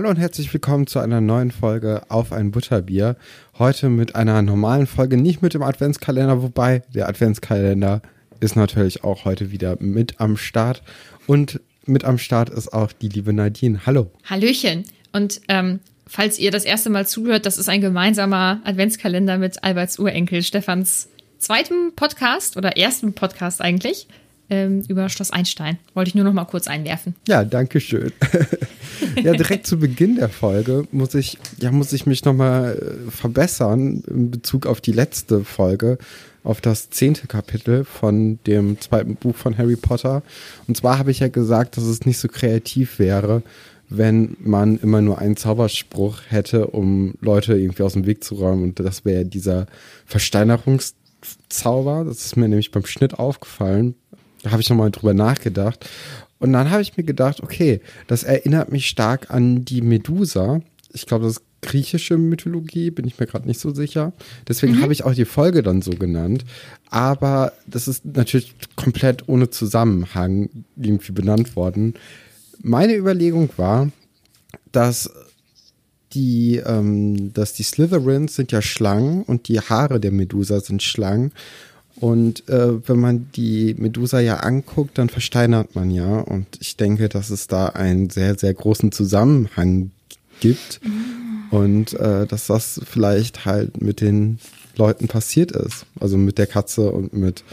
Hallo und herzlich willkommen zu einer neuen Folge auf ein Butterbier. Heute mit einer normalen Folge, nicht mit dem Adventskalender, wobei der Adventskalender ist natürlich auch heute wieder mit am Start. Und mit am Start ist auch die liebe Nadine. Hallo. Hallöchen. Und ähm, falls ihr das erste Mal zuhört, das ist ein gemeinsamer Adventskalender mit Alberts Urenkel, Stefans zweitem Podcast oder ersten Podcast eigentlich ähm, über Schloss Einstein. Wollte ich nur noch mal kurz einwerfen. Ja, danke schön. ja, direkt zu Beginn der Folge muss ich, ja, muss ich mich noch mal äh, verbessern in Bezug auf die letzte Folge, auf das zehnte Kapitel von dem zweiten Buch von Harry Potter. Und zwar habe ich ja gesagt, dass es nicht so kreativ wäre, wenn man immer nur einen Zauberspruch hätte, um Leute irgendwie aus dem Weg zu räumen. Und das wäre dieser Versteinerungszauber. Das ist mir nämlich beim Schnitt aufgefallen. Da habe ich nochmal drüber nachgedacht. Und dann habe ich mir gedacht, okay, das erinnert mich stark an die Medusa. Ich glaube, das ist griechische Mythologie, bin ich mir gerade nicht so sicher. Deswegen mhm. habe ich auch die Folge dann so genannt. Aber das ist natürlich komplett ohne Zusammenhang irgendwie benannt worden. Meine Überlegung war, dass die, ähm, dass die Slytherins sind ja Schlangen und die Haare der Medusa sind Schlangen. Und äh, wenn man die Medusa ja anguckt, dann versteinert man ja. Und ich denke, dass es da einen sehr, sehr großen Zusammenhang gibt. Und äh, dass das vielleicht halt mit den Leuten passiert ist. Also mit der Katze und mit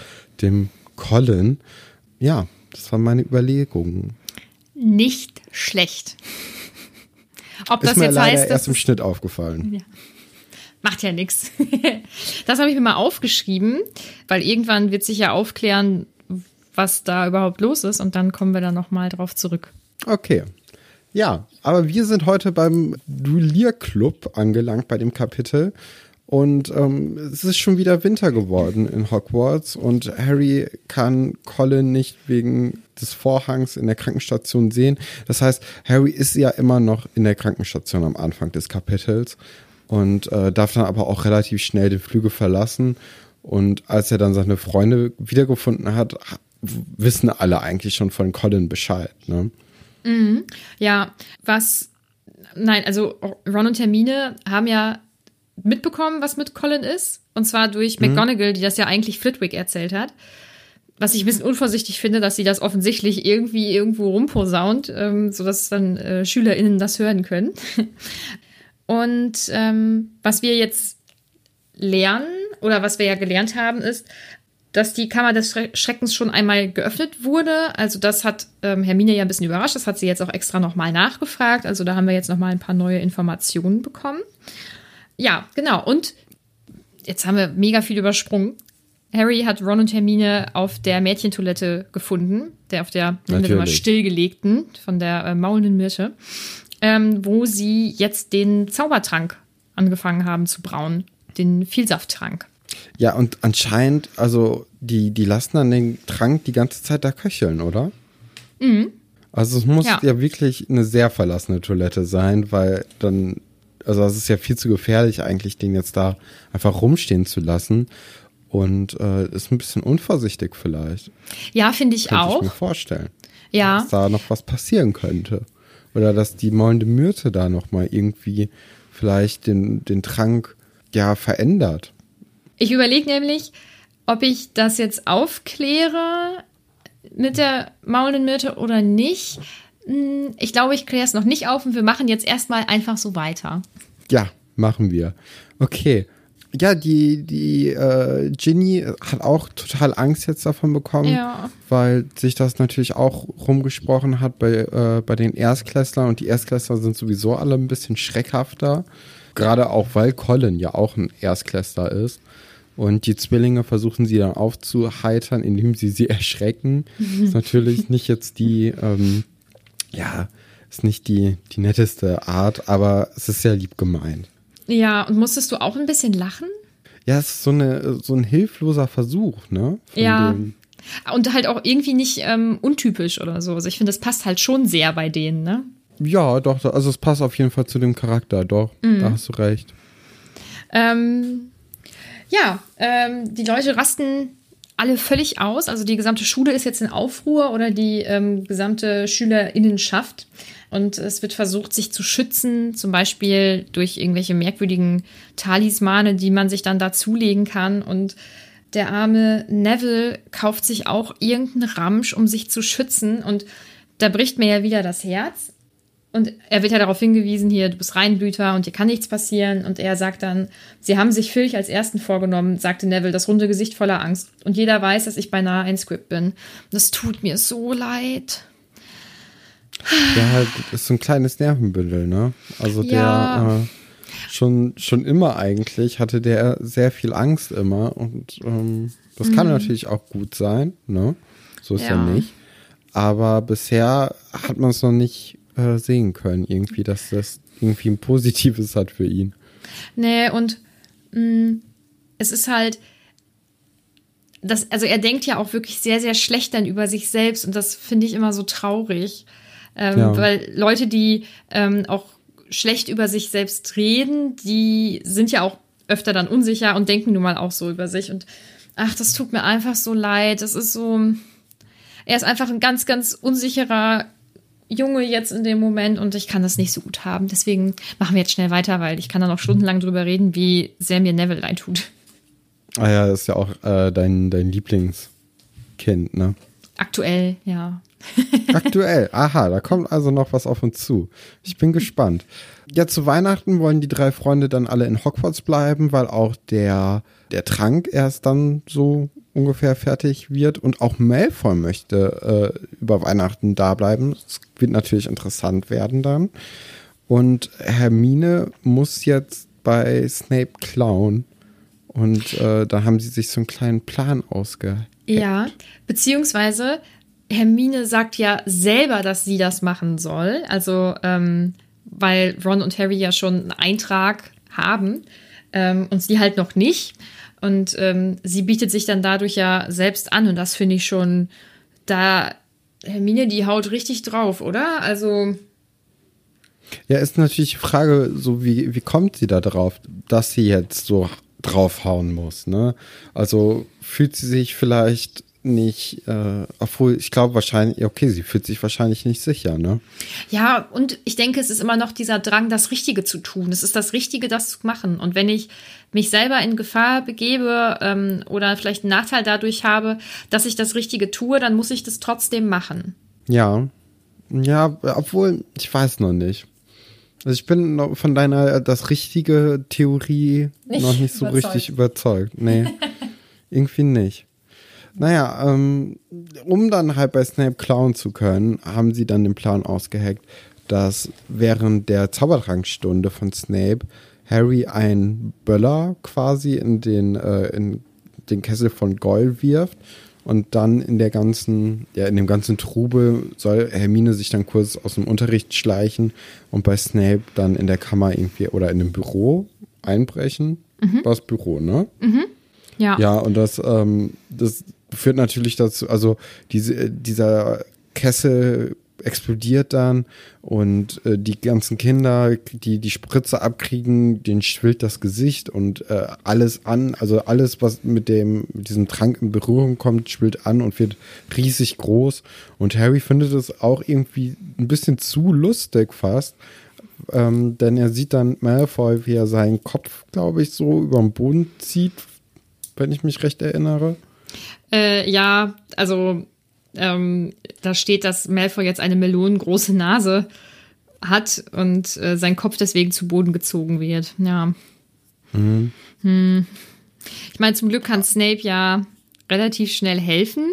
dem Colin. Ja, das waren meine Überlegungen. Nicht schlecht. Ob ist das mir jetzt leider heißt, erst im Schnitt aufgefallen. Ja. Macht ja nichts. Das habe ich mir mal aufgeschrieben, weil irgendwann wird sich ja aufklären, was da überhaupt los ist und dann kommen wir da nochmal drauf zurück. Okay. Ja, aber wir sind heute beim Duellierclub angelangt bei dem Kapitel. Und ähm, es ist schon wieder Winter geworden in Hogwarts und Harry kann Colin nicht wegen des Vorhangs in der Krankenstation sehen. Das heißt, Harry ist ja immer noch in der Krankenstation am Anfang des Kapitels und äh, darf dann aber auch relativ schnell den Flügel verlassen. Und als er dann seine Freunde wiedergefunden hat, wissen alle eigentlich schon von Colin Bescheid. Ne? Mhm. Ja, was, nein, also Ron und Hermine haben ja mitbekommen, was mit Colin ist. Und zwar durch mhm. McGonagall, die das ja eigentlich Flitwick erzählt hat. Was ich ein bisschen unvorsichtig finde, dass sie das offensichtlich irgendwie irgendwo rumposaunt, ähm, sodass dann äh, SchülerInnen das hören können. Und ähm, was wir jetzt lernen oder was wir ja gelernt haben, ist, dass die Kammer des Schreckens schon einmal geöffnet wurde. Also das hat ähm, Hermine ja ein bisschen überrascht. Das hat sie jetzt auch extra nochmal nachgefragt. Also da haben wir jetzt nochmal ein paar neue Informationen bekommen. Ja, genau. Und jetzt haben wir mega viel übersprungen. Harry hat Ron und Hermine auf der Mädchentoilette gefunden, der auf der mal stillgelegten von der äh, maulenden Myrte ähm, wo sie jetzt den Zaubertrank angefangen haben zu brauen, den Vielsafttrank. Ja, und anscheinend, also die, die lassen dann den Trank die ganze Zeit da köcheln, oder? Mhm. Also es muss ja. ja wirklich eine sehr verlassene Toilette sein, weil dann, also es ist ja viel zu gefährlich eigentlich, den jetzt da einfach rumstehen zu lassen. Und äh, ist ein bisschen unvorsichtig vielleicht. Ja, finde ich Könnte auch. Ich mir vorstellen. Ja. Dass da noch was passieren könnte. Oder dass die maulende Myrte da nochmal irgendwie vielleicht den, den Trank ja verändert. Ich überlege nämlich, ob ich das jetzt aufkläre mit der maulenden Myrte oder nicht. Hm, ich glaube, ich kläre es noch nicht auf und wir machen jetzt erstmal einfach so weiter. Ja, machen wir. Okay ja, die, die äh, Ginny hat auch total Angst jetzt davon bekommen, ja. weil sich das natürlich auch rumgesprochen hat bei, äh, bei den Erstklässlern und die Erstklässler sind sowieso alle ein bisschen schreckhafter. Gerade auch, weil Colin ja auch ein Erstklässler ist. Und die Zwillinge versuchen sie dann aufzuheitern, indem sie sie erschrecken. ist natürlich nicht jetzt die, ähm, ja, ist nicht die, die netteste Art, aber es ist sehr lieb gemeint. Ja, und musstest du auch ein bisschen lachen? Ja, es ist so, eine, so ein hilfloser Versuch, ne? ja. Dem. Und halt auch irgendwie nicht ähm, untypisch oder so. Also ich finde, das passt halt schon sehr bei denen, ne? Ja, doch, also es passt auf jeden Fall zu dem Charakter, doch. Mhm. Da hast du recht. Ähm, ja, ähm, die Leute rasten alle völlig aus. Also die gesamte Schule ist jetzt in Aufruhr oder die ähm, gesamte Schülerinnenschaft. Und es wird versucht, sich zu schützen, zum Beispiel durch irgendwelche merkwürdigen Talismane, die man sich dann dazulegen kann. Und der arme Neville kauft sich auch irgendeinen Ramsch, um sich zu schützen. Und da bricht mir ja wieder das Herz. Und er wird ja darauf hingewiesen, hier, du bist Reinblüter und dir kann nichts passieren. Und er sagt dann, sie haben sich Filch als ersten vorgenommen, sagte Neville, das runde Gesicht voller Angst. Und jeder weiß, dass ich beinahe ein Script bin. Das tut mir so leid. Der halt ist so ein kleines Nervenbündel, ne? Also ja. der äh, schon, schon immer eigentlich hatte der sehr viel Angst immer. Und ähm, das mhm. kann natürlich auch gut sein, ne? So ist ja. er nicht. Aber bisher hat man es noch nicht äh, sehen können, irgendwie, dass das irgendwie ein Positives hat für ihn. Nee, und mh, mm, es ist halt, das, also er denkt ja auch wirklich sehr, sehr schlecht dann über sich selbst und das finde ich immer so traurig. Ähm, ja. Weil Leute, die ähm, auch schlecht über sich selbst reden, die sind ja auch öfter dann unsicher und denken nun mal auch so über sich. Und ach, das tut mir einfach so leid. Das ist so. Er ist einfach ein ganz, ganz unsicherer Junge jetzt in dem Moment und ich kann das nicht so gut haben. Deswegen machen wir jetzt schnell weiter, weil ich kann da noch stundenlang drüber reden, wie sehr mir Neville leid tut. Ah ja, das ist ja auch äh, dein, dein Lieblingskind, ne? Aktuell, ja. Aktuell, aha, da kommt also noch was auf uns zu. Ich bin gespannt. Ja, zu Weihnachten wollen die drei Freunde dann alle in Hogwarts bleiben, weil auch der, der Trank erst dann so ungefähr fertig wird und auch Malfoy möchte äh, über Weihnachten da bleiben. Es wird natürlich interessant werden dann. Und Hermine muss jetzt bei Snape klauen. Und äh, da haben sie sich so einen kleinen Plan ausgeheckt. Ja, beziehungsweise Hermine sagt ja selber, dass sie das machen soll. Also, ähm, weil Ron und Harry ja schon einen Eintrag haben ähm, und sie halt noch nicht. Und ähm, sie bietet sich dann dadurch ja selbst an. Und das finde ich schon, da Hermine, die haut richtig drauf, oder? Also. Ja, ist natürlich die Frage, so wie, wie kommt sie da drauf, dass sie jetzt so draufhauen muss, ne? Also fühlt sie sich vielleicht nicht, äh, obwohl ich glaube wahrscheinlich, okay, sie fühlt sich wahrscheinlich nicht sicher, ne? Ja, und ich denke, es ist immer noch dieser Drang, das Richtige zu tun. Es ist das Richtige, das zu machen. Und wenn ich mich selber in Gefahr begebe ähm, oder vielleicht einen Nachteil dadurch habe, dass ich das Richtige tue, dann muss ich das trotzdem machen. Ja. Ja, obwohl, ich weiß noch nicht. Also ich bin von deiner das richtige Theorie nicht noch nicht so überzeugt. richtig überzeugt. Nee. irgendwie nicht. Naja, ähm, um dann halt bei Snape klauen zu können, haben sie dann den Plan ausgeheckt, dass während der Zaubertrankstunde von Snape Harry ein Böller quasi in den, äh, in den Kessel von Goyle wirft und dann in der ganzen, ja, in dem ganzen Trubel soll Hermine sich dann kurz aus dem Unterricht schleichen und bei Snape dann in der Kammer irgendwie oder in dem Büro einbrechen. Mhm. Das Büro, ne? Mhm. Ja. Ja, und das, ähm, das führt natürlich dazu, also diese, dieser Kessel explodiert dann und äh, die ganzen Kinder, die die Spritze abkriegen, denen schwillt das Gesicht und äh, alles an, also alles, was mit dem mit diesem Trank in Berührung kommt, schwillt an und wird riesig groß. Und Harry findet es auch irgendwie ein bisschen zu lustig fast, ähm, denn er sieht dann Malfoy, wie er seinen Kopf, glaube ich, so über den Boden zieht, wenn ich mich recht erinnere. Äh, ja, also ähm, da steht, dass Malfoy jetzt eine melonengroße Nase hat und äh, sein Kopf deswegen zu Boden gezogen wird. Ja. Mhm. Hm. Ich meine, zum Glück kann Snape ja relativ schnell helfen.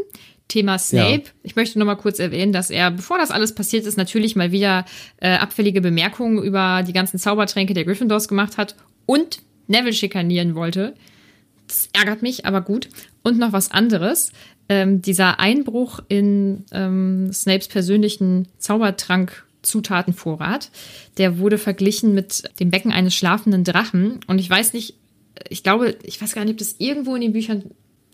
Thema Snape. Ja. Ich möchte noch mal kurz erwähnen, dass er, bevor das alles passiert ist, natürlich mal wieder äh, abfällige Bemerkungen über die ganzen Zaubertränke der Gryffindors gemacht hat und Neville schikanieren wollte. Das ärgert mich, aber gut. Und noch was anderes. Ähm, dieser Einbruch in ähm, Snapes persönlichen Zaubertrank-Zutatenvorrat, der wurde verglichen mit dem Becken eines schlafenden Drachen. Und ich weiß nicht, ich glaube, ich weiß gar nicht, ob das irgendwo in den Büchern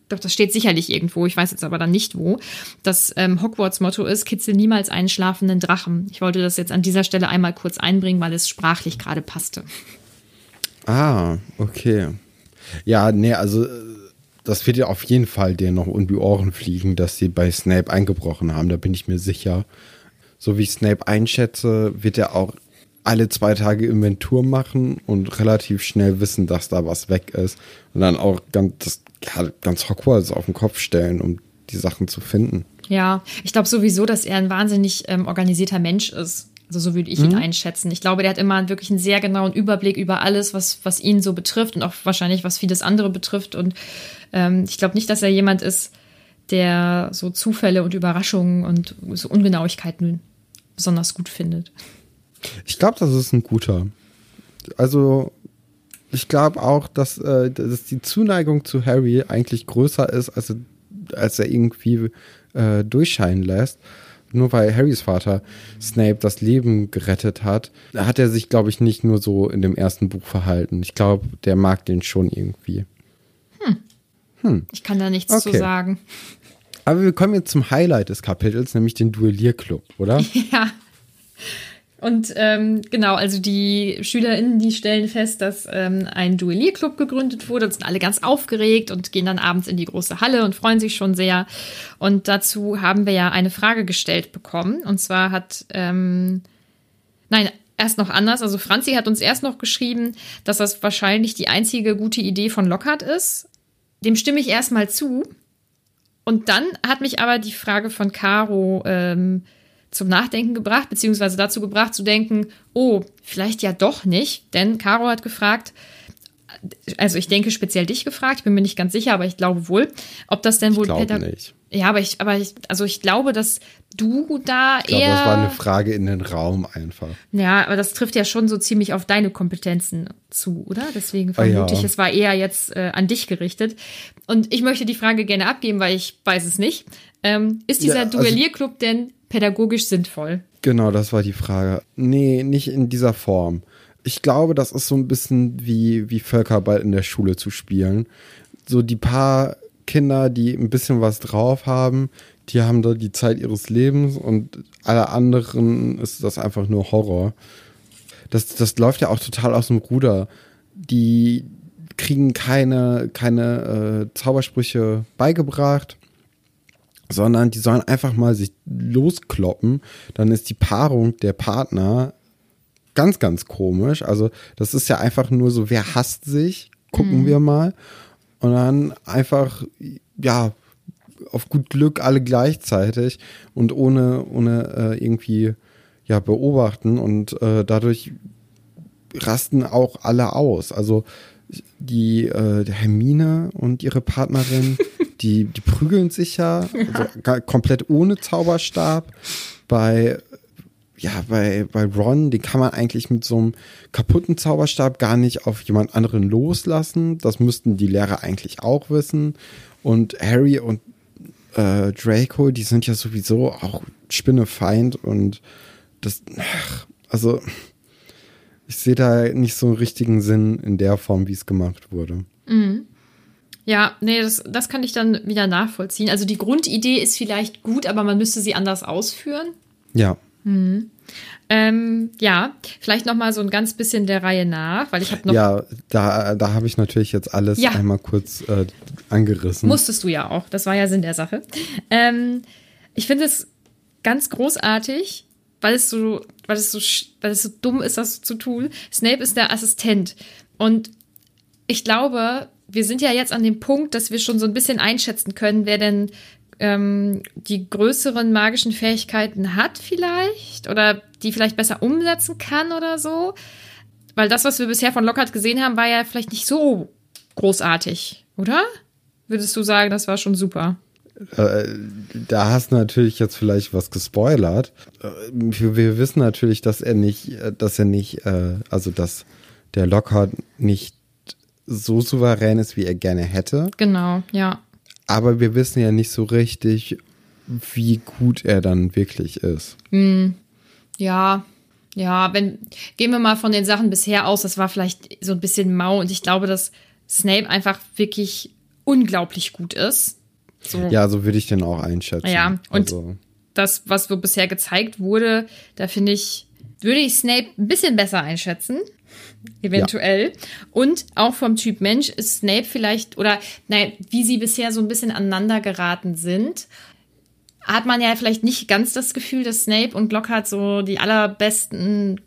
doch, das steht sicherlich irgendwo, ich weiß jetzt aber dann nicht wo, das ähm, Hogwarts-Motto ist, kitzel niemals einen schlafenden Drachen. Ich wollte das jetzt an dieser Stelle einmal kurz einbringen, weil es sprachlich gerade passte. Ah, okay. Ja, nee, also das wird ja auf jeden Fall dir noch um die Ohren fliegen, dass sie bei Snape eingebrochen haben. Da bin ich mir sicher. So wie ich Snape einschätze, wird er auch alle zwei Tage Inventur machen und relativ schnell wissen, dass da was weg ist. Und dann auch ganz, das, ja, ganz Hogwarts auf den Kopf stellen, um die Sachen zu finden. Ja, ich glaube sowieso, dass er ein wahnsinnig ähm, organisierter Mensch ist. Also so würde ich ihn mhm. einschätzen. Ich glaube, der hat immer wirklich einen sehr genauen Überblick über alles, was, was ihn so betrifft und auch wahrscheinlich, was vieles andere betrifft. Und ähm, ich glaube nicht, dass er jemand ist, der so Zufälle und Überraschungen und so Ungenauigkeiten besonders gut findet. Ich glaube, das ist ein guter. Also, ich glaube auch, dass, äh, dass die Zuneigung zu Harry eigentlich größer ist, als, als er irgendwie äh, durchscheinen lässt nur weil Harrys Vater Snape das Leben gerettet hat, hat er sich, glaube ich, nicht nur so in dem ersten Buch verhalten. Ich glaube, der mag den schon irgendwie. Hm. hm. Ich kann da nichts okay. zu sagen. Aber wir kommen jetzt zum Highlight des Kapitels, nämlich den Duellierclub, oder? Ja. Und ähm, genau, also die SchülerInnen, die stellen fest, dass ähm, ein Duellierclub gegründet wurde und sind alle ganz aufgeregt und gehen dann abends in die große Halle und freuen sich schon sehr. Und dazu haben wir ja eine Frage gestellt bekommen. Und zwar hat, ähm, nein, erst noch anders. Also Franzi hat uns erst noch geschrieben, dass das wahrscheinlich die einzige gute Idee von Lockhart ist. Dem stimme ich erstmal zu. Und dann hat mich aber die Frage von Caro ähm, zum Nachdenken gebracht, beziehungsweise dazu gebracht zu denken, oh, vielleicht ja doch nicht, denn Caro hat gefragt, also ich denke speziell dich gefragt, ich bin mir nicht ganz sicher, aber ich glaube wohl, ob das denn wohl ich glaube nicht. Ja, aber ich, aber ich, also ich glaube, dass du da ich glaube, eher. Das war eine Frage in den Raum einfach. Ja, aber das trifft ja schon so ziemlich auf deine Kompetenzen zu, oder? Deswegen vermute ah, ja. ich, es war eher jetzt äh, an dich gerichtet. Und ich möchte die Frage gerne abgeben, weil ich weiß es nicht. Ähm, ist dieser ja, also Duellierclub denn pädagogisch sinnvoll? Genau, das war die Frage. Nee, nicht in dieser Form. Ich glaube, das ist so ein bisschen wie, wie Völkerball in der Schule zu spielen. So die paar Kinder, die ein bisschen was drauf haben, die haben da die Zeit ihres Lebens und alle anderen ist das einfach nur Horror. Das, das läuft ja auch total aus dem Ruder. Die kriegen keine, keine äh, Zaubersprüche beigebracht sondern die sollen einfach mal sich loskloppen. Dann ist die Paarung der Partner ganz, ganz komisch. Also das ist ja einfach nur so, wer hasst sich? Gucken mhm. wir mal. Und dann einfach, ja, auf gut Glück alle gleichzeitig und ohne, ohne äh, irgendwie ja, beobachten und äh, dadurch rasten auch alle aus. Also die äh, Hermine und ihre Partnerin, die, die prügeln sich ja, also komplett ohne Zauberstab. Bei, ja, bei, bei Ron, den kann man eigentlich mit so einem kaputten Zauberstab gar nicht auf jemand anderen loslassen. Das müssten die Lehrer eigentlich auch wissen. Und Harry und äh, Draco, die sind ja sowieso auch Spinnefeind und das, ach, also ich sehe da nicht so einen richtigen Sinn in der Form, wie es gemacht wurde. Mhm. Ja, nee, das, das kann ich dann wieder nachvollziehen. Also die Grundidee ist vielleicht gut, aber man müsste sie anders ausführen. Ja. Mhm. Ähm, ja, vielleicht noch mal so ein ganz bisschen der Reihe nach, weil ich habe noch. Ja, da, da habe ich natürlich jetzt alles ja. einmal kurz äh, angerissen. Musstest du ja auch. Das war ja Sinn der Sache. Ähm, ich finde es ganz großartig, weil es so, weil es so, weil es so dumm ist, das zu tun. Snape ist der Assistent. Und ich glaube, wir sind ja jetzt an dem Punkt, dass wir schon so ein bisschen einschätzen können, wer denn ähm, die größeren magischen Fähigkeiten hat vielleicht oder die vielleicht besser umsetzen kann oder so. Weil das, was wir bisher von Lockhart gesehen haben, war ja vielleicht nicht so großartig, oder? Würdest du sagen, das war schon super? Äh, da hast du natürlich jetzt vielleicht was gespoilert. Äh, wir wissen natürlich, dass er nicht, äh, dass er nicht, also dass der Lockhart nicht so souverän ist, wie er gerne hätte. Genau, ja. Aber wir wissen ja nicht so richtig, wie gut er dann wirklich ist. Mm, ja, ja, wenn, gehen wir mal von den Sachen bisher aus, das war vielleicht so ein bisschen mau und ich glaube, dass Snape einfach wirklich unglaublich gut ist. So. Ja, so würde ich den auch einschätzen. Ja, und also. das, was so bisher gezeigt wurde, da finde ich, würde ich Snape ein bisschen besser einschätzen. Eventuell. Ja. Und auch vom Typ Mensch ist Snape vielleicht, oder nein, wie sie bisher so ein bisschen aneinander geraten sind, hat man ja vielleicht nicht ganz das Gefühl, dass Snape und Lockhart so die allerbesten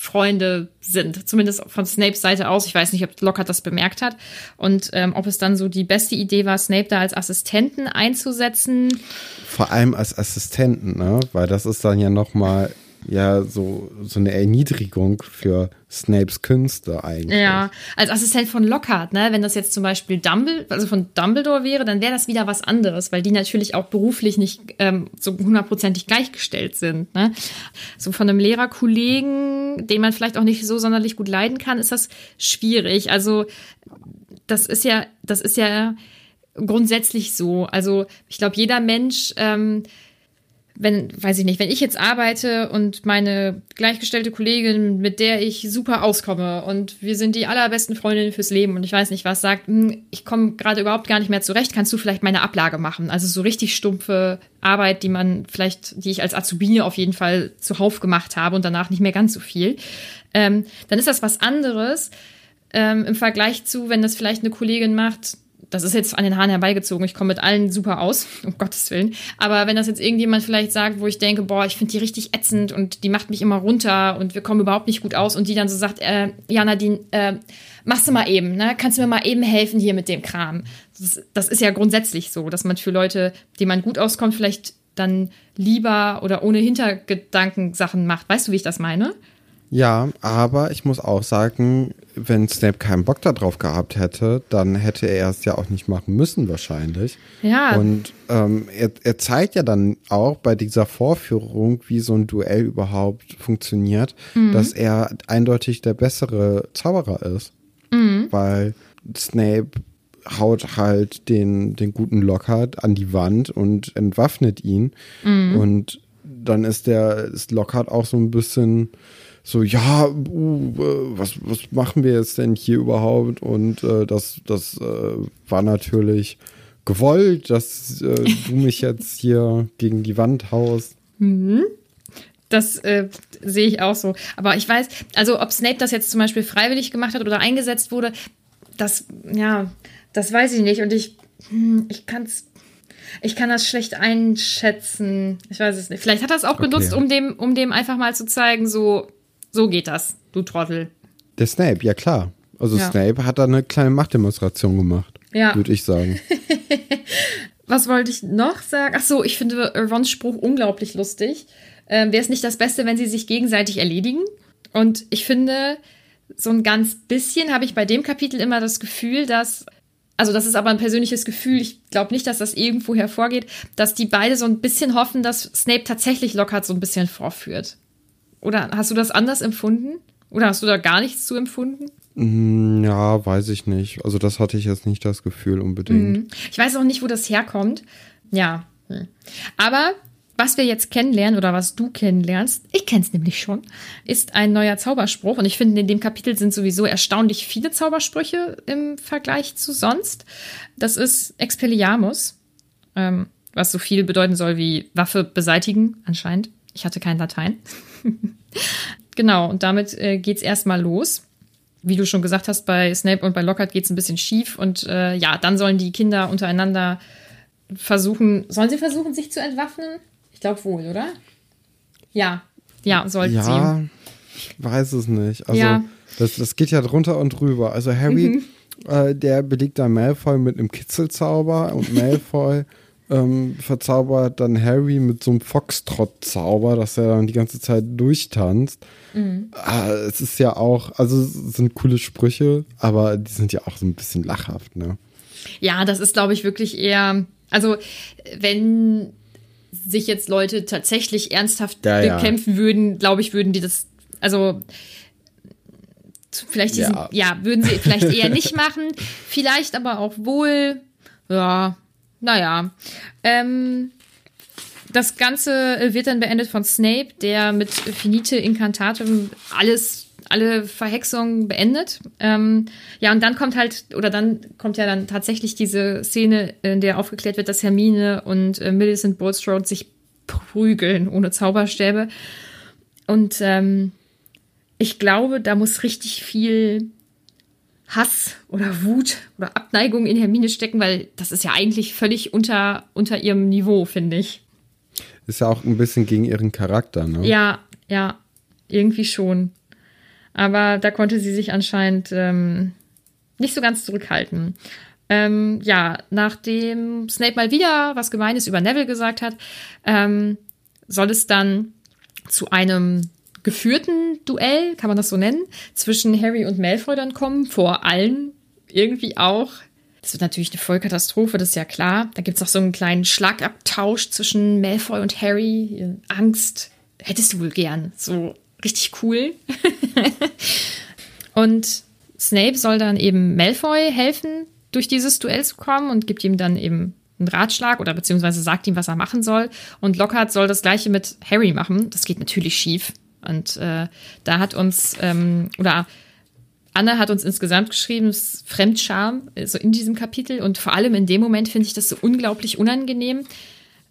Freunde sind. Zumindest von Snapes Seite aus. Ich weiß nicht, ob Lockhart das bemerkt hat. Und ähm, ob es dann so die beste Idee war, Snape da als Assistenten einzusetzen. Vor allem als Assistenten, ne? Weil das ist dann ja noch mal ja so, so eine Erniedrigung für Snapes Künste eigentlich. Ja, als Assistent von Lockhart, ne? Wenn das jetzt zum Beispiel Dumbledore, also von Dumbledore wäre, dann wäre das wieder was anderes, weil die natürlich auch beruflich nicht ähm, so hundertprozentig gleichgestellt sind. Ne? So von einem Lehrerkollegen, den man vielleicht auch nicht so sonderlich gut leiden kann, ist das schwierig. Also das ist ja, das ist ja grundsätzlich so. Also ich glaube, jeder Mensch ähm, wenn, weiß ich nicht, wenn ich jetzt arbeite und meine gleichgestellte Kollegin, mit der ich super auskomme und wir sind die allerbesten Freundinnen fürs Leben und ich weiß nicht was, sagt, hm, ich komme gerade überhaupt gar nicht mehr zurecht, kannst du vielleicht meine Ablage machen? Also so richtig stumpfe Arbeit, die man vielleicht, die ich als Azubine auf jeden Fall zuhauf gemacht habe und danach nicht mehr ganz so viel. Ähm, dann ist das was anderes ähm, im Vergleich zu, wenn das vielleicht eine Kollegin macht, das ist jetzt an den Haaren herbeigezogen, ich komme mit allen super aus, um Gottes Willen. Aber wenn das jetzt irgendjemand vielleicht sagt, wo ich denke, boah, ich finde die richtig ätzend und die macht mich immer runter und wir kommen überhaupt nicht gut aus und die dann so sagt, äh, ja, Nadine, äh, machst du mal eben, ne? Kannst du mir mal eben helfen hier mit dem Kram? Das, das ist ja grundsätzlich so, dass man für Leute, die man gut auskommt, vielleicht dann lieber oder ohne Hintergedanken Sachen macht. Weißt du, wie ich das meine? Ja, aber ich muss auch sagen, wenn Snape keinen Bock darauf gehabt hätte, dann hätte er es ja auch nicht machen müssen wahrscheinlich. Ja. Und ähm, er, er zeigt ja dann auch bei dieser Vorführung, wie so ein Duell überhaupt funktioniert, mhm. dass er eindeutig der bessere Zauberer ist. Mhm. Weil Snape haut halt den, den guten Lockhart an die Wand und entwaffnet ihn. Mhm. Und dann ist der ist Lockhart auch so ein bisschen so, ja, uh, was, was machen wir jetzt denn hier überhaupt? Und äh, das, das äh, war natürlich gewollt, dass äh, du mich jetzt hier gegen die Wand haust. Mhm. Das äh, sehe ich auch so. Aber ich weiß, also ob Snape das jetzt zum Beispiel freiwillig gemacht hat oder eingesetzt wurde, das, ja, das weiß ich nicht. Und ich, hm, ich kann es ich kann das schlecht einschätzen. Ich weiß es nicht. Vielleicht hat er es auch okay. benutzt, um dem, um dem einfach mal zu zeigen, so, so geht das, du Trottel. Der Snape, ja klar. Also ja. Snape hat da eine kleine Machtdemonstration gemacht. Ja. Würde ich sagen. Was wollte ich noch sagen? Ach so, ich finde Rons Spruch unglaublich lustig. Ähm, Wäre es nicht das Beste, wenn sie sich gegenseitig erledigen? Und ich finde, so ein ganz bisschen habe ich bei dem Kapitel immer das Gefühl, dass, also das ist aber ein persönliches Gefühl, ich glaube nicht, dass das irgendwo hervorgeht, dass die beide so ein bisschen hoffen, dass Snape tatsächlich Lockhart so ein bisschen vorführt. Oder hast du das anders empfunden? Oder hast du da gar nichts zu empfunden? Mm, ja, weiß ich nicht. Also das hatte ich jetzt nicht das Gefühl unbedingt. Mhm. Ich weiß auch nicht, wo das herkommt. Ja. Hm. Aber was wir jetzt kennenlernen oder was du kennenlernst, ich kenne es nämlich schon, ist ein neuer Zauberspruch. Und ich finde, in dem Kapitel sind sowieso erstaunlich viele Zaubersprüche im Vergleich zu sonst. Das ist Expelliarmus, ähm, was so viel bedeuten soll wie Waffe beseitigen, anscheinend. Ich hatte kein Latein. genau, und damit äh, es erstmal los. Wie du schon gesagt hast, bei Snape und bei Lockhart geht es ein bisschen schief. Und äh, ja, dann sollen die Kinder untereinander versuchen. Sollen sie versuchen, sich zu entwaffnen? Ich glaube wohl, oder? Ja, ja, sollten ja, sie. Ja, ich weiß es nicht. Also, ja. das, das geht ja drunter und drüber. Also, Harry, mhm. äh, der belegt da Malfoy mit einem Kitzelzauber und Malfoy ähm, verzaubert dann Harry mit so einem Foxtrot-Zauber, dass er dann die ganze Zeit durchtanzt. Mhm. Ah, es ist ja auch, also es sind coole Sprüche, aber die sind ja auch so ein bisschen lachhaft, ne? Ja, das ist, glaube ich, wirklich eher, also wenn sich jetzt Leute tatsächlich ernsthaft ja, bekämpfen ja. würden, glaube ich, würden die das, also vielleicht diesen, ja. ja, würden sie vielleicht eher nicht machen, vielleicht aber auch wohl, ja, naja. Ähm, das Ganze wird dann beendet von Snape, der mit Finite Incantatum alles, alle Verhexungen beendet. Ähm, ja, und dann kommt halt, oder dann kommt ja dann tatsächlich diese Szene, in der aufgeklärt wird, dass Hermine und äh, Millicent Bulstrode sich prügeln ohne Zauberstäbe. Und ähm, ich glaube, da muss richtig viel Hass oder Wut oder Abneigung in Hermine stecken, weil das ist ja eigentlich völlig unter, unter ihrem Niveau, finde ich. Ist ja auch ein bisschen gegen ihren Charakter, ne? Ja, ja, irgendwie schon. Aber da konnte sie sich anscheinend ähm, nicht so ganz zurückhalten. Ähm, ja, nachdem Snape mal wieder was Gemeines über Neville gesagt hat, ähm, soll es dann zu einem geführten Duell, kann man das so nennen, zwischen Harry und Malfoy dann kommen, vor allen irgendwie auch. Das wird natürlich eine Vollkatastrophe, das ist ja klar. Da gibt es auch so einen kleinen Schlagabtausch zwischen Malfoy und Harry. Angst hättest du wohl gern. So richtig cool. und Snape soll dann eben Malfoy helfen, durch dieses Duell zu kommen und gibt ihm dann eben einen Ratschlag oder beziehungsweise sagt ihm, was er machen soll. Und Lockhart soll das gleiche mit Harry machen. Das geht natürlich schief. Und äh, da hat uns, ähm, oder Anne hat uns insgesamt geschrieben, Fremdscham, so in diesem Kapitel. Und vor allem in dem Moment finde ich das so unglaublich unangenehm,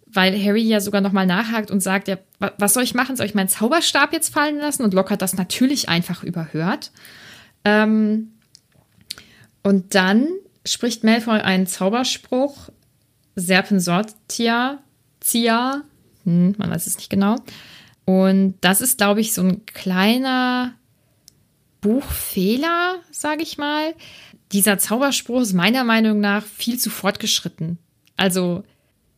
weil Harry ja sogar nochmal nachhakt und sagt, ja, was soll ich machen? Soll ich meinen Zauberstab jetzt fallen lassen? Und Lockhart das natürlich einfach überhört. Ähm, und dann spricht Malfoy einen Zauberspruch, Serpensortia, Zia, hm, man weiß es nicht genau. Und das ist, glaube ich, so ein kleiner Buchfehler, sage ich mal. Dieser Zauberspruch ist meiner Meinung nach viel zu fortgeschritten. Also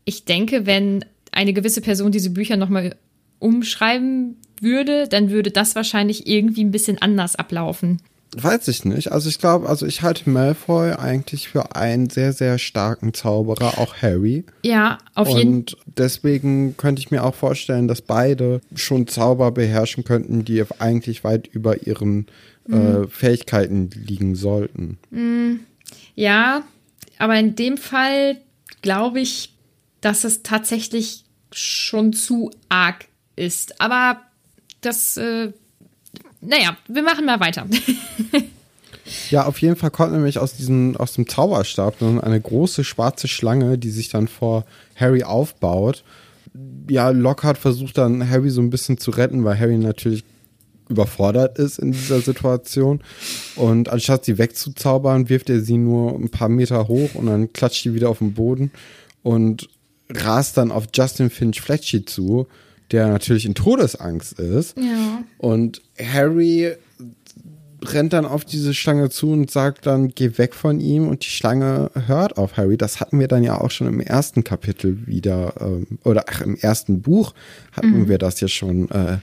ich denke, wenn eine gewisse Person diese Bücher nochmal umschreiben würde, dann würde das wahrscheinlich irgendwie ein bisschen anders ablaufen. Weiß ich nicht. Also ich glaube, also ich halte Malfoy eigentlich für einen sehr, sehr starken Zauberer, auch Harry. Ja, auf jeden Fall. Und deswegen könnte ich mir auch vorstellen, dass beide schon Zauber beherrschen könnten, die eigentlich weit über ihren äh, mhm. äh, Fähigkeiten liegen sollten. Mhm. Ja, aber in dem Fall glaube ich, dass es tatsächlich schon zu arg ist. Aber das äh, naja, wir machen mal weiter. Ja, auf jeden Fall kommt nämlich aus diesem, aus dem Zauberstab eine große schwarze Schlange, die sich dann vor Harry aufbaut. Ja, Lockhart versucht dann Harry so ein bisschen zu retten, weil Harry natürlich überfordert ist in dieser Situation. Und anstatt sie wegzuzaubern, wirft er sie nur ein paar Meter hoch und dann klatscht sie wieder auf den Boden und rast dann auf Justin Finch Fletchy zu, der natürlich in Todesangst ist. Ja. Und Harry rennt dann auf diese Schlange zu und sagt dann, geh weg von ihm und die Schlange hört auf Harry. Das hatten wir dann ja auch schon im ersten Kapitel wieder, ähm, oder ach, im ersten Buch hatten mhm. wir das ja schon äh,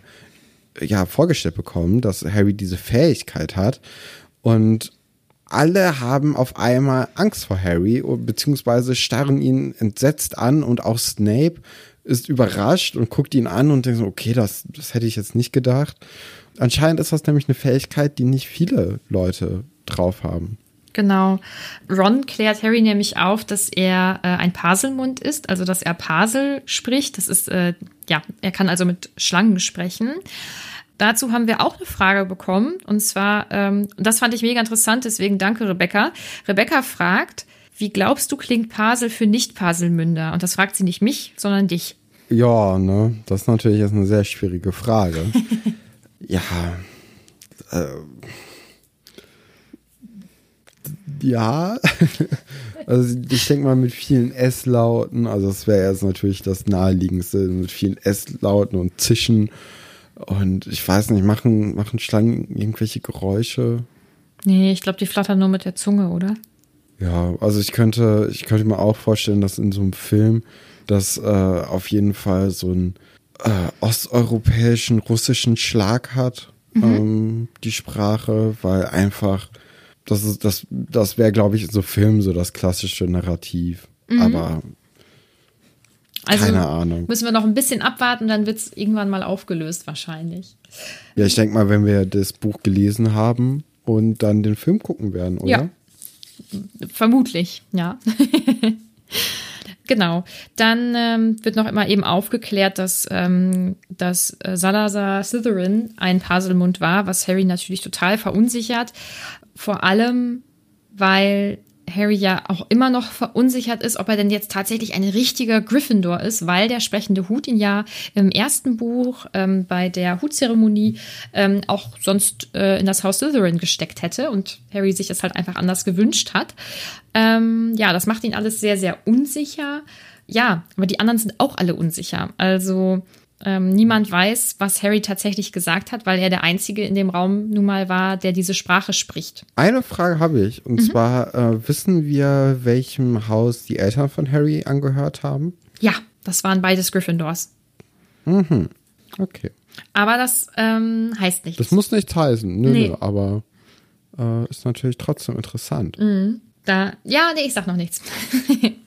ja, vorgestellt bekommen, dass Harry diese Fähigkeit hat. Und alle haben auf einmal Angst vor Harry, beziehungsweise starren ihn entsetzt an und auch Snape ist überrascht und guckt ihn an und denkt so, okay, das, das hätte ich jetzt nicht gedacht. Anscheinend ist das nämlich eine Fähigkeit, die nicht viele Leute drauf haben. Genau. Ron klärt Harry nämlich auf, dass er äh, ein Paselmund ist, also dass er Pasel spricht. Das ist, äh, ja, er kann also mit Schlangen sprechen. Dazu haben wir auch eine Frage bekommen. Und zwar, ähm, das fand ich mega interessant, deswegen danke, Rebecca. Rebecca fragt, wie glaubst du, klingt Pasel für Nicht-Paselmünder? Und das fragt sie nicht mich, sondern dich. Ja, ne, das ist natürlich jetzt eine sehr schwierige Frage. ja, äh, ja, also ich denke mal mit vielen S-Lauten, also das wäre jetzt natürlich das naheliegendste, mit vielen S-Lauten und Zischen und ich weiß nicht, machen, machen Schlangen irgendwelche Geräusche? Nee, ich glaube, die flattern nur mit der Zunge, oder? Ja, also ich könnte, ich könnte mir auch vorstellen, dass in so einem Film das äh, auf jeden Fall so einen äh, osteuropäischen, russischen Schlag hat, mhm. ähm, die Sprache, weil einfach, das ist, das, das wäre, glaube ich, in so Filmen so das klassische Narrativ. Mhm. Aber also keine Ahnung. Müssen wir noch ein bisschen abwarten, dann wird es irgendwann mal aufgelöst, wahrscheinlich. Ja, ich denke mal, wenn wir das Buch gelesen haben und dann den Film gucken werden, oder? Ja, Vermutlich, ja. genau. Dann ähm, wird noch immer eben aufgeklärt, dass, ähm, dass äh, Salazar Slytherin ein Paselmund war, was Harry natürlich total verunsichert. Vor allem, weil Harry ja auch immer noch verunsichert ist, ob er denn jetzt tatsächlich ein richtiger Gryffindor ist, weil der sprechende Hut ihn ja im ersten Buch ähm, bei der Hutzeremonie ähm, auch sonst äh, in das Haus Slytherin gesteckt hätte und Harry sich das halt einfach anders gewünscht hat. Ähm, ja, das macht ihn alles sehr, sehr unsicher. Ja, aber die anderen sind auch alle unsicher. Also ähm, niemand weiß, was Harry tatsächlich gesagt hat, weil er der Einzige in dem Raum nun mal war, der diese Sprache spricht. Eine Frage habe ich. Und mhm. zwar, äh, wissen wir, welchem Haus die Eltern von Harry angehört haben? Ja, das waren beides Gryffindors. Mhm. Okay. Aber das ähm, heißt nichts. Das muss nichts heißen. Nö, nee. nö aber äh, ist natürlich trotzdem interessant. Mhm. Da, ja, nee, ich sag noch nichts.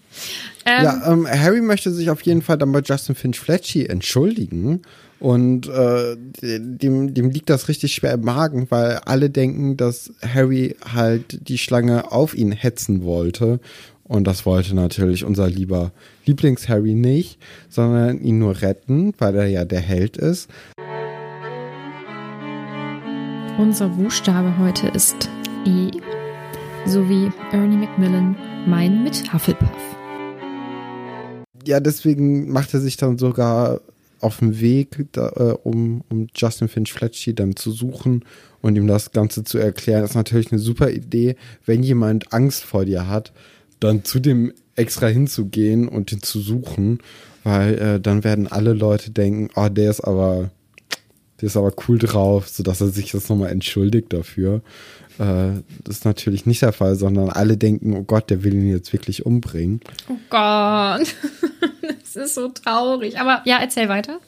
Ähm, ja, ähm, Harry möchte sich auf jeden Fall dann bei Justin Finch Fletchy entschuldigen. Und äh, dem, dem liegt das richtig schwer im Magen, weil alle denken, dass Harry halt die Schlange auf ihn hetzen wollte. Und das wollte natürlich unser lieber Lieblings-Harry nicht, sondern ihn nur retten, weil er ja der Held ist. Unser Buchstabe heute ist E, sowie Ernie Macmillan, mein mit Hufflepuff ja, deswegen macht er sich dann sogar auf den Weg, da, äh, um, um Justin Finch Fletchy dann zu suchen und ihm das Ganze zu erklären. Das ist natürlich eine super Idee, wenn jemand Angst vor dir hat, dann zu dem extra hinzugehen und ihn zu suchen, weil äh, dann werden alle Leute denken, oh, der ist aber, der ist aber cool drauf, sodass er sich jetzt nochmal entschuldigt dafür. Äh, das ist natürlich nicht der Fall, sondern alle denken, oh Gott, der will ihn jetzt wirklich umbringen. Oh Gott, das ist so traurig. Aber ja, erzähl weiter.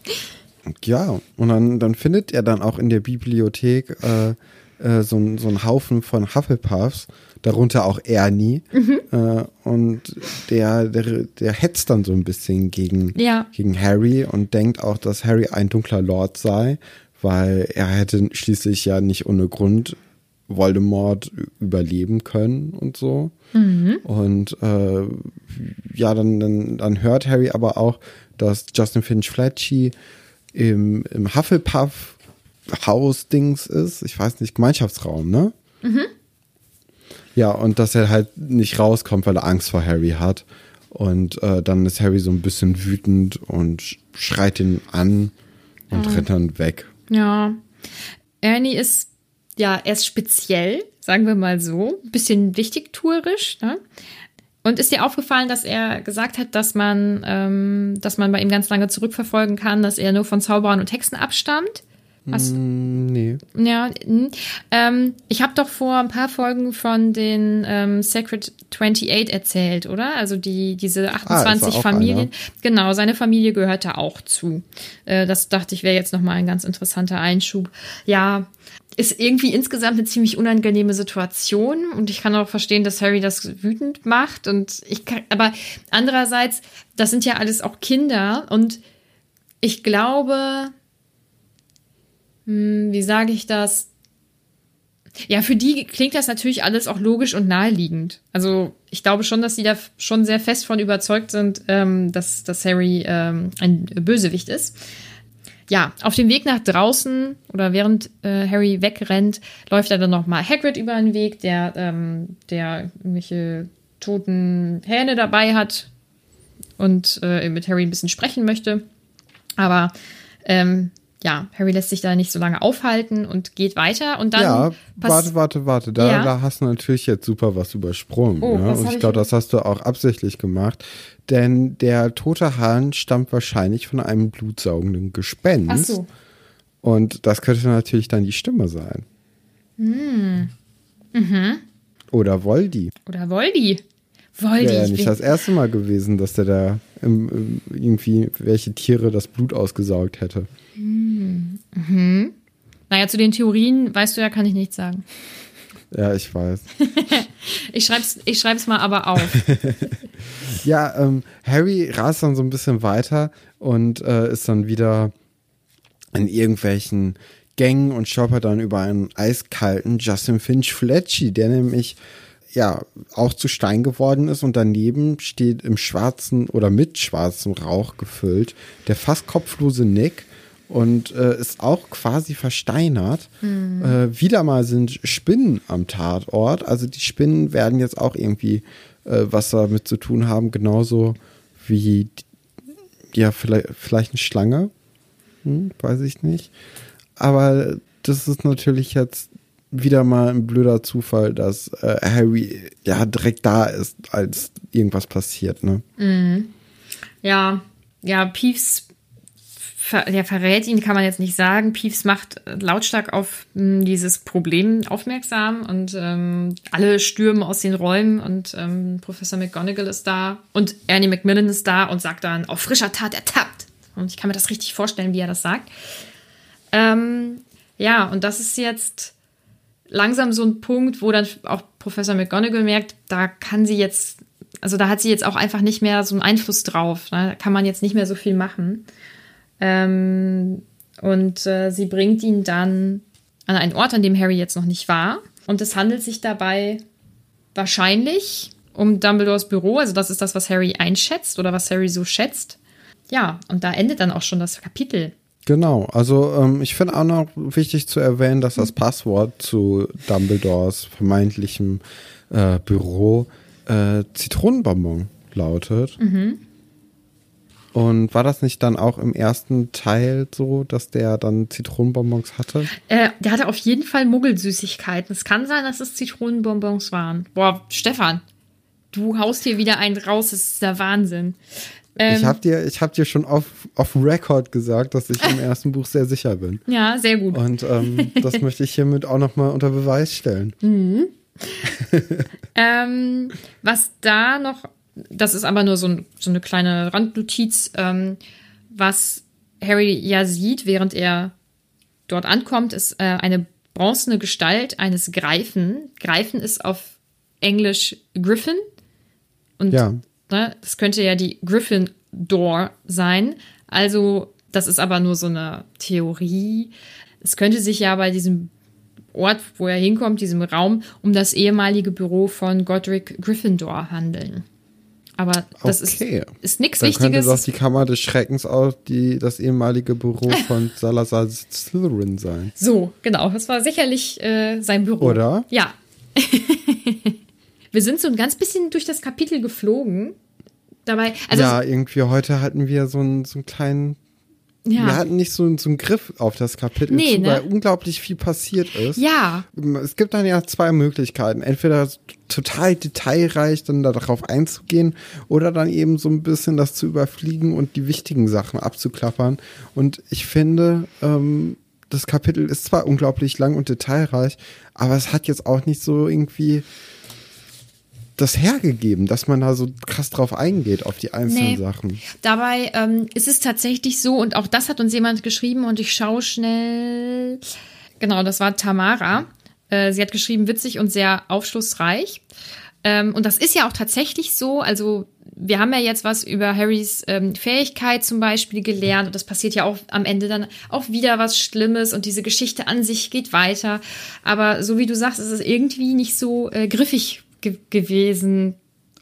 Ja, und dann, dann findet er dann auch in der Bibliothek äh, äh, so, so einen Haufen von Hufflepuffs, darunter auch Ernie. Mhm. Äh, und der, der, der hetzt dann so ein bisschen gegen, ja. gegen Harry und denkt auch, dass Harry ein dunkler Lord sei, weil er hätte schließlich ja nicht ohne Grund Voldemort überleben können und so. Mhm. Und äh, ja, dann, dann, dann hört Harry aber auch, dass Justin Finch Fletchy im, im Hufflepuff Haus-Dings ist. Ich weiß nicht, Gemeinschaftsraum, ne? Mhm. Ja, und dass er halt nicht rauskommt, weil er Angst vor Harry hat. Und äh, dann ist Harry so ein bisschen wütend und schreit ihn an und mhm. rennt dann weg. Ja. Ernie ist ja, er ist speziell, sagen wir mal so, ein bisschen wichtigtuerisch. Ne? Und ist dir aufgefallen, dass er gesagt hat, dass man, ähm, dass man bei ihm ganz lange zurückverfolgen kann, dass er nur von Zauberern und Hexen abstammt? Was? Mm, nee. Ja, ähm, ich habe doch vor ein paar Folgen von den ähm, Sacred 28 erzählt, oder? Also die diese 28 ah, Familien. Einer. Genau, seine Familie gehört da auch zu. Äh, das dachte ich wäre jetzt noch mal ein ganz interessanter Einschub. Ja, ist irgendwie insgesamt eine ziemlich unangenehme Situation und ich kann auch verstehen, dass Harry das wütend macht und ich kann, aber andererseits, das sind ja alles auch Kinder und ich glaube, hm, wie sage ich das? Ja, für die klingt das natürlich alles auch logisch und naheliegend. Also ich glaube schon, dass sie da schon sehr fest von überzeugt sind, ähm, dass, dass Harry ähm, ein Bösewicht ist ja, auf dem Weg nach draußen oder während äh, Harry wegrennt, läuft er dann nochmal Hagrid über den Weg, der, ähm, der irgendwelche toten Hähne dabei hat und äh, mit Harry ein bisschen sprechen möchte. Aber ähm, ja, Harry lässt sich da nicht so lange aufhalten und geht weiter und dann. Ja, warte, warte, warte. Da, ja. da hast du natürlich jetzt super was übersprungen. Oh, ne? Und ich glaube, das hast du auch absichtlich gemacht. Denn der tote Hahn stammt wahrscheinlich von einem blutsaugenden Gespenst. Ach so. Und das könnte natürlich dann die Stimme sein. Hm. Mhm. Oder Voldi. Oder Voldi. Voldi. Wäre ja nicht das erste Mal gewesen, dass der da irgendwie welche Tiere das Blut ausgesaugt hätte. Mhm. mhm. Naja, zu den Theorien, weißt du ja, kann ich nichts sagen. Ja, ich weiß. ich schreib's, ich schreib's mal aber auf. ja, ähm, Harry rast dann so ein bisschen weiter und äh, ist dann wieder in irgendwelchen Gängen und shoppert dann über einen eiskalten Justin Finch Fletchy, der nämlich ja auch zu Stein geworden ist und daneben steht im schwarzen oder mit schwarzem Rauch gefüllt der fast kopflose Nick und äh, ist auch quasi versteinert. Äh, wieder mal sind Spinnen am Tatort. Also die Spinnen werden jetzt auch irgendwie äh, was damit zu tun haben, genauso wie ja, vielleicht, vielleicht eine Schlange. Hm, weiß ich nicht. Aber das ist natürlich jetzt wieder mal ein blöder Zufall, dass äh, Harry ja direkt da ist, als irgendwas passiert, ne? Ja, ja, Peeves ja, verrät ihn, kann man jetzt nicht sagen. Peeves macht lautstark auf mh, dieses Problem aufmerksam und ähm, alle stürmen aus den Räumen und ähm, Professor McGonagall ist da und Ernie Macmillan ist da und sagt dann, auf frischer Tat ertappt. Und ich kann mir das richtig vorstellen, wie er das sagt. Ähm, ja, und das ist jetzt langsam so ein Punkt, wo dann auch Professor McGonagall merkt, da kann sie jetzt, also da hat sie jetzt auch einfach nicht mehr so einen Einfluss drauf. Ne? Da kann man jetzt nicht mehr so viel machen. Ähm, und äh, sie bringt ihn dann an einen Ort, an dem Harry jetzt noch nicht war. Und es handelt sich dabei wahrscheinlich um Dumbledores Büro. Also das ist das, was Harry einschätzt oder was Harry so schätzt. Ja, und da endet dann auch schon das Kapitel. Genau, also ähm, ich finde auch noch wichtig zu erwähnen, dass das Passwort zu Dumbledores vermeintlichem äh, Büro äh, Zitronenbonbon lautet. Und war das nicht dann auch im ersten Teil so, dass der dann Zitronenbonbons hatte? Äh, der hatte auf jeden Fall Muggelsüßigkeiten. Es kann sein, dass es Zitronenbonbons waren. Boah, Stefan, du haust hier wieder einen raus. Das ist der Wahnsinn. Ähm, ich habe dir, ich hab dir schon auf, auf Record gesagt, dass ich im ersten Buch sehr sicher bin. ja, sehr gut. Und ähm, das möchte ich hiermit auch nochmal unter Beweis stellen. Ähm, was da noch, das ist aber nur so, ein, so eine kleine Randnotiz, ähm, was Harry ja sieht, während er dort ankommt, ist äh, eine bronzene Gestalt eines Greifen. Greifen ist auf Englisch Griffin. Und Ja. ne, das könnte ja die Gryffindor sein. Also, das ist aber nur so eine Theorie. Es könnte sich ja bei diesem Ort, wo er hinkommt, diesem Raum, um das ehemalige Büro von Godric Gryffindor handeln. Aber das Okay. ist, ist nichts Dann könnte Wichtiges. doch die Kammer des Schreckens auch die, das ehemalige Büro von Salazar Slytherin sein. So, genau. Das war sicherlich äh, sein Büro. Oder? Ja. Wir sind so ein ganz bisschen durch das Kapitel geflogen. Dabei, also ja, irgendwie heute hatten wir so einen, so einen kleinen. Ja. Wir hatten nicht so, einen- so einen Griff auf das Kapitel, Nee, zu, ne? weil unglaublich viel passiert ist. ja, Es gibt dann ja zwei Möglichkeiten. Entweder total detailreich dann darauf einzugehen oder dann eben so ein bisschen das zu überfliegen und die wichtigen Sachen abzuklappern. Und ich finde, ähm, das Kapitel ist zwar unglaublich lang und detailreich, aber es hat jetzt auch nicht so irgendwie das hergegeben, dass man da so krass drauf eingeht auf die einzelnen Nee. Sachen. Dabei ähm, ist es tatsächlich so, und auch das hat uns jemand geschrieben, und ich schaue schnell. Genau, das war Tamara. Äh, sie hat geschrieben, witzig und sehr aufschlussreich. Ähm, und das ist ja auch tatsächlich so. Also, wir haben ja jetzt was über Harrys ähm, Fähigkeit zum Beispiel gelernt. Und das passiert ja auch am Ende dann auch wieder was Schlimmes. Und diese Geschichte an sich geht weiter. Aber so wie du sagst, ist es irgendwie nicht so äh, griffig ge gewesen.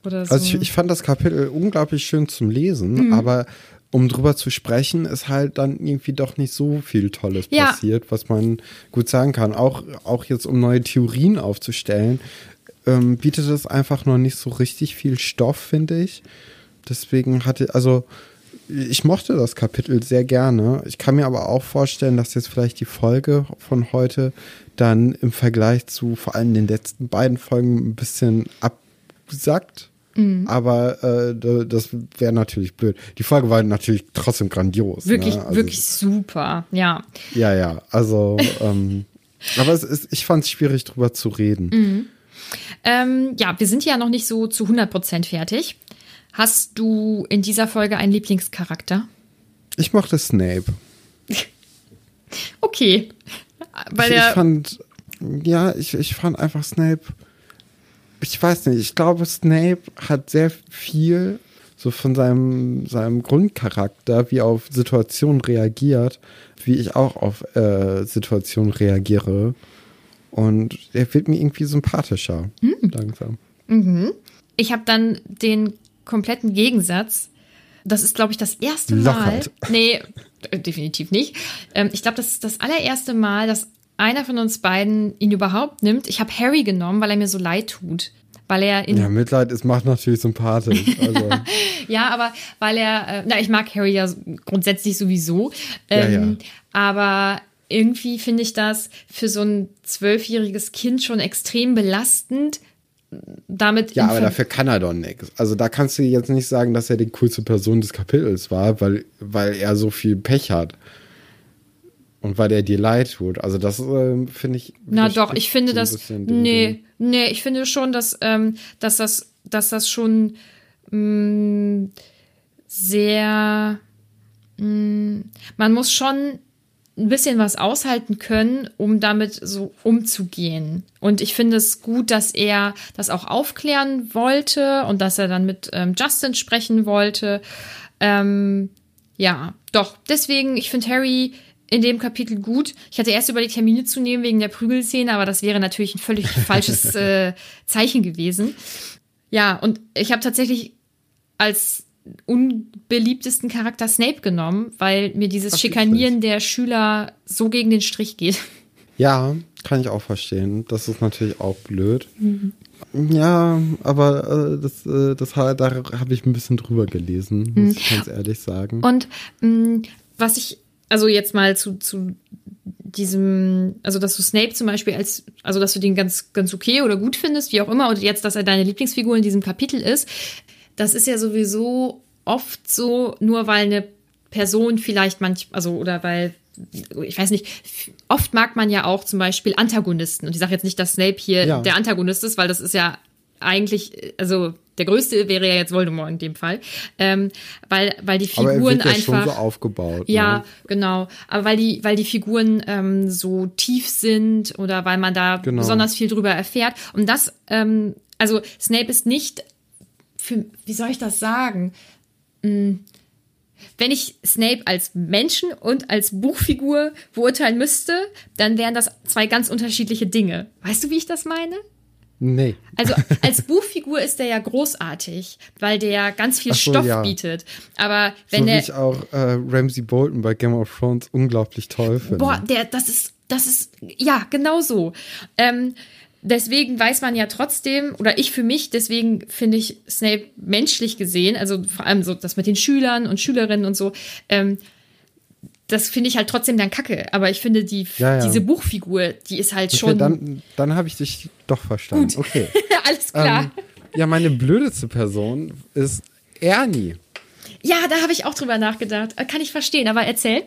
Oder so. Also ich, ich fand das Kapitel unglaublich schön zum Lesen, Mhm. aber um drüber zu sprechen, ist halt dann irgendwie doch nicht so viel Tolles Ja. passiert, was man gut sagen kann. Auch, auch jetzt, um neue Theorien aufzustellen, ähm, bietet es einfach noch nicht so richtig viel Stoff, finde ich. Deswegen hatte, also ich mochte das Kapitel sehr gerne. Ich kann mir aber auch vorstellen, dass jetzt vielleicht die Folge von heute dann im Vergleich zu vor allem den letzten beiden Folgen ein bisschen absackt. Mhm. Aber äh, da- das wäre natürlich blöd. Die Folge war natürlich trotzdem grandios. Wirklich, ne? also, wirklich super, ja. Ja, ja. Also, ähm, aber es ist, ich fand es schwierig, drüber zu reden. Mhm. Ähm, ja, wir sind ja noch nicht so zu 100% fertig. Hast du in dieser Folge einen Lieblingscharakter? Ich mochte Snape. Okay. Weil ich, ich der, fand, ja, ich, ich fand einfach Snape, ich weiß nicht, ich glaube, Snape hat sehr viel so von seinem, seinem Grundcharakter, wie er auf Situationen reagiert, wie ich auch auf äh, Situationen reagiere. Und er wird mir irgendwie sympathischer. Hm. Langsam. ich habe dann den kompletten Gegensatz. Das ist, glaube ich, das erste Mal. Lockhart. Nee, definitiv nicht. Ähm, ich glaube, das ist das allererste Mal, dass einer von uns beiden ihn überhaupt nimmt. Ich habe Harry genommen, weil er mir so leid tut. Weil er in Ja, Mitleid ist, macht natürlich sympathisch. Also, Ja, aber weil er, äh, na, ich mag Harry ja grundsätzlich sowieso. Ja, Ähm, ja. Aber irgendwie finde ich das für so ein zwölfjähriges Kind schon extrem belastend. Damit ja, aber Ver- dafür kann er doch nichts. Also da kannst du jetzt nicht sagen, dass er die coolste Person des Kapitels war, weil, weil er so viel Pech hat. Und weil er dir leid tut. Also das ähm, finde ich. Na doch, ich finde so das. Nee, nee, ich finde schon, dass, ähm, dass das, dass das schon mh, sehr. Mh, man muss schon ein bisschen was aushalten können, um damit so umzugehen. Und ich finde es gut, dass er das auch aufklären wollte und dass er dann mit ähm, Justin sprechen wollte. Ähm, ja, doch. Deswegen, ich finde Harry in dem Kapitel gut. Ich hatte erst überlegt, Termine zu nehmen wegen der Prügelszene, aber das wäre natürlich ein völlig falsches äh, Zeichen gewesen. Ja, und ich habe tatsächlich als unbeliebtesten Charakter Snape genommen, weil mir dieses Ach, Schikanieren der Schüler so gegen den Strich geht. Ja, kann ich auch verstehen. Das ist natürlich auch blöd. Mhm. Ja, aber äh, das, äh, das da habe ich ein bisschen drüber gelesen, muss ich ganz ehrlich sagen. Mhm. Und mh, was ich, also jetzt mal zu, zu diesem, also dass du Snape zum Beispiel als, also dass du den ganz, ganz okay oder gut findest, wie auch immer, und jetzt, dass er deine Lieblingsfigur in diesem Kapitel ist, das ist ja sowieso oft so, nur weil eine Person vielleicht manch, also oder weil, ich weiß nicht, oft mag man ja auch zum Beispiel Antagonisten. Und ich sage jetzt nicht, dass Snape hier Ja. der Antagonist ist, weil das ist ja eigentlich, also der größte wäre ja jetzt Voldemort in dem Fall, ähm, weil, weil die aber er Figuren wird ja einfach. schon so aufgebaut. Ja, Ne? genau. Aber weil die, weil die Figuren ähm, so tief sind oder weil man da Genau. besonders viel drüber erfährt. Und das, ähm, also Snape ist nicht für, wie soll ich das sagen? Hm, Wenn ich Snape als Menschen und als Buchfigur beurteilen müsste, dann wären das zwei ganz unterschiedliche Dinge. Weißt du, wie ich das meine? Nee. Also als Buchfigur ist er ja großartig, weil der ganz viel so, Stoff ja. bietet. Aber wenn so wie er ich auch äh, Ramsey Bolton bei Game of Thrones unglaublich toll finde. Boah, der, das ist, das ist, ja, genau so. Ähm, deswegen weiß man ja trotzdem, oder ich für mich, deswegen finde ich Snape menschlich gesehen, also vor allem so das mit den Schülern und Schülerinnen und so, ähm, das finde ich halt trotzdem dann kacke. Aber ich finde, die, Ja, ja. diese Buchfigur, die ist halt okay, schon. dann dann habe ich dich doch verstanden. Gut. Okay. alles klar. Ähm, ja, meine blödeste Person ist Ernie. ja, da habe ich auch drüber nachgedacht. Äh, Kann ich verstehen, aber erzähl.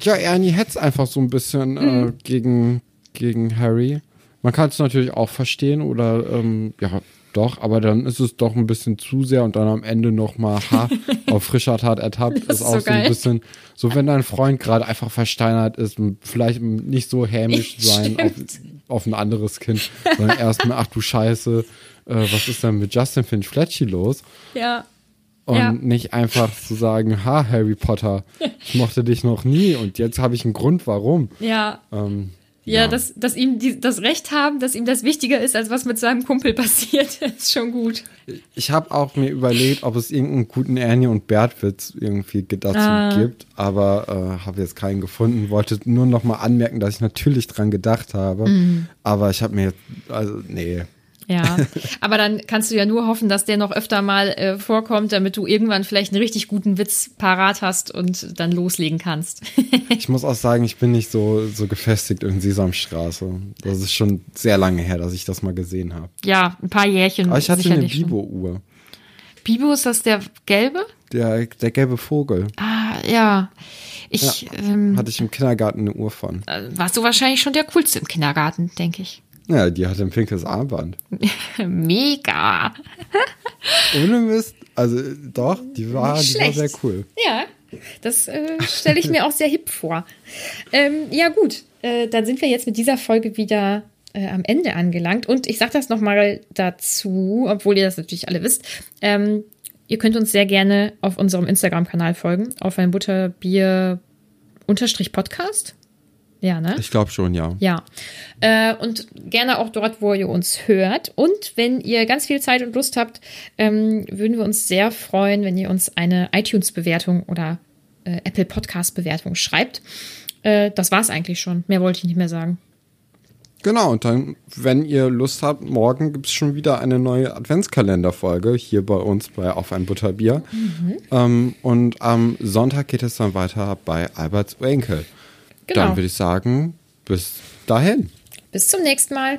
Ja, Ernie hetzt einfach so ein bisschen Mhm. äh, gegen, gegen Harry. Man kann es natürlich auch verstehen oder ähm, ja, doch, aber dann ist es doch ein bisschen zu sehr und dann am Ende nochmal ha, auf frischer Tat ertappt. Ist ist auch so so ein bisschen, so wenn dein Freund gerade einfach versteinert ist, vielleicht nicht so hämisch sein auf, auf ein anderes Kind, sondern erstmal, ach du Scheiße, äh, was ist denn mit Justin Finch Fletchy los? Ja. Und Ja. nicht einfach zu sagen, ha, Harry Potter, ich mochte dich noch nie und jetzt habe ich einen Grund, warum. Ja. Ähm, Ja, Dass, dass ihm die, das Recht haben, dass ihm das wichtiger ist, als was mit seinem Kumpel passiert, ist schon gut. Ich habe auch mir überlegt, ob es irgendeinen guten Ernie und Bert-Witz irgendwie dazu Ah. gibt, aber äh, habe jetzt keinen gefunden. Wollte nur noch mal anmerken, dass ich natürlich dran gedacht habe, Mhm. aber ich habe mir jetzt, also nee. Ja, aber dann kannst du ja nur hoffen, dass der noch öfter mal äh, vorkommt, damit du irgendwann vielleicht einen richtig guten Witz parat hast und dann loslegen kannst. Ich muss auch sagen, ich bin nicht so, so gefestigt in Sesamstraße. Das ist schon sehr lange her, dass ich das mal gesehen habe. ja, ein paar Jährchen. Aber ich hatte eine. Bibo-Uhr. Bibo, ist das der gelbe? Der, der gelbe Vogel. Ah, ja. Ich, ähm, Hatte ich im Kindergarten eine Uhr von. äh, warst du wahrscheinlich schon der coolste im Kindergarten, denke ich. Ja, die hatte ein pinkes Armband. Mega. Ohne Mist. Also doch, die war, die war sehr cool. Ja, das äh, stelle ich mir auch sehr hip vor. Ähm, ja, gut. Äh, dann sind wir jetzt mit dieser Folge wieder äh, am Ende angelangt. Und ich sage das nochmal dazu, obwohl ihr das natürlich alle wisst. Ähm, ihr könnt uns sehr gerne auf unserem Instagram-Kanal folgen, auf ein Butterbier-Podcast. Ja, ne? Ich glaube schon, ja. Ja. Äh, und gerne auch dort, wo ihr uns hört. Und wenn ihr ganz viel Zeit und Lust habt, ähm, würden wir uns sehr freuen, wenn ihr uns eine iTunes-Bewertung oder äh, Apple Podcast Bewertung schreibt. Äh, das war's eigentlich schon. Mehr wollte ich nicht mehr sagen. Genau, und dann, wenn ihr Lust habt, morgen gibt es schon wieder eine neue Adventskalenderfolge hier bei uns bei Auf ein Butterbier. Mhm. Ähm, und am Sonntag geht es dann weiter bei Alberts Enkel. Genau. Dann würde ich sagen, bis dahin. Bis zum nächsten Mal.